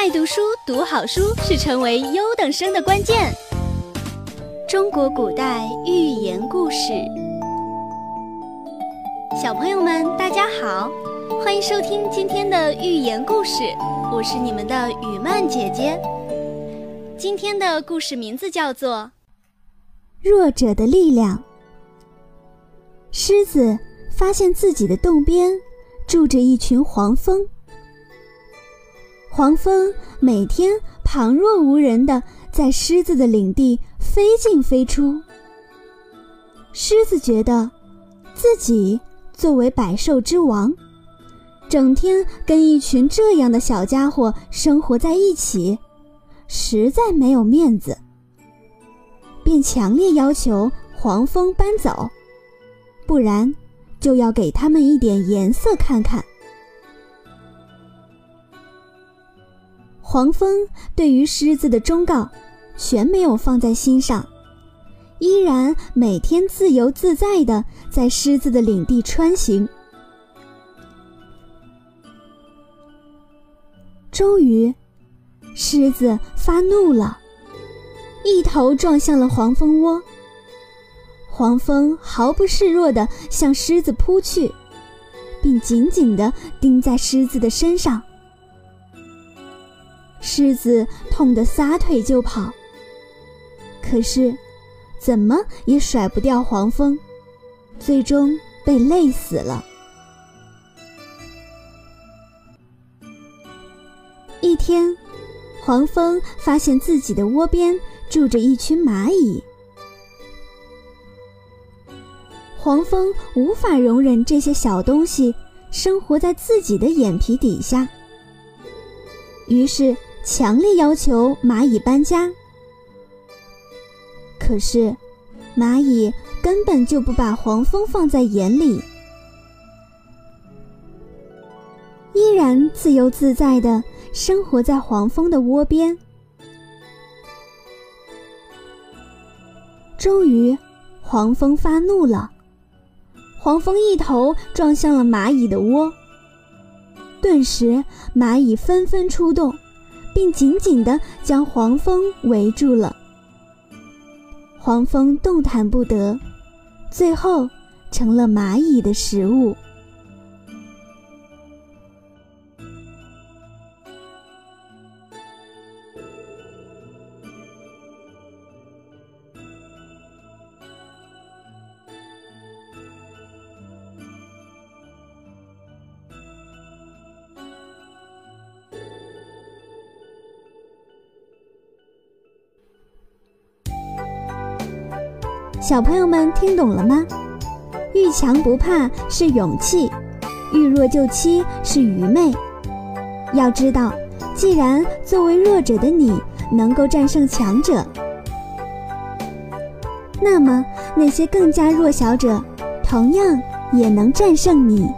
爱读书、读好书是成为优等生的关键。中国古代寓言故事，小朋友们大家好，欢迎收听今天的寓言故事，我是你们的雨曼姐姐。今天的故事名字叫做《弱者的力量》。狮子发现自己的洞边住着一群黄蜂。黄蜂每天旁若无人地在狮子的领地飞进飞出。狮子觉得，自己作为百兽之王，整天跟一群这样的小家伙生活在一起，实在没有面子，便强烈要求黄蜂搬走，不然就要给他们一点颜色看看。黄蜂对于狮子的忠告，全没有放在心上，依然每天自由自在地在狮子的领地穿行。终于，狮子发怒了，一头撞向了黄蜂窝。黄蜂毫不示弱地向狮子扑去，并紧紧地钉在狮子的身上。狮子痛得撒腿就跑，可是怎么也甩不掉黄蜂，最终被累死了。一天，黄蜂发现自己的窝边住着一群蚂蚁，黄蜂无法容忍这些小东西生活在自己的眼皮底下，于是。强烈要求蚂蚁搬家，可是蚂蚁根本就不把黄蜂放在眼里，依然自由自在的生活在黄蜂的窝边。终于，黄蜂发怒了，黄蜂一头撞向了蚂蚁的窝，顿时蚂蚁纷纷出动。并紧紧地将黄蜂围住了，黄蜂动弹不得，最后成了蚂蚁的食物。小朋友们听懂了吗？遇强不怕是勇气，遇弱就欺是愚昧。要知道，既然作为弱者的你能够战胜强者，那么那些更加弱小者同样也能战胜你。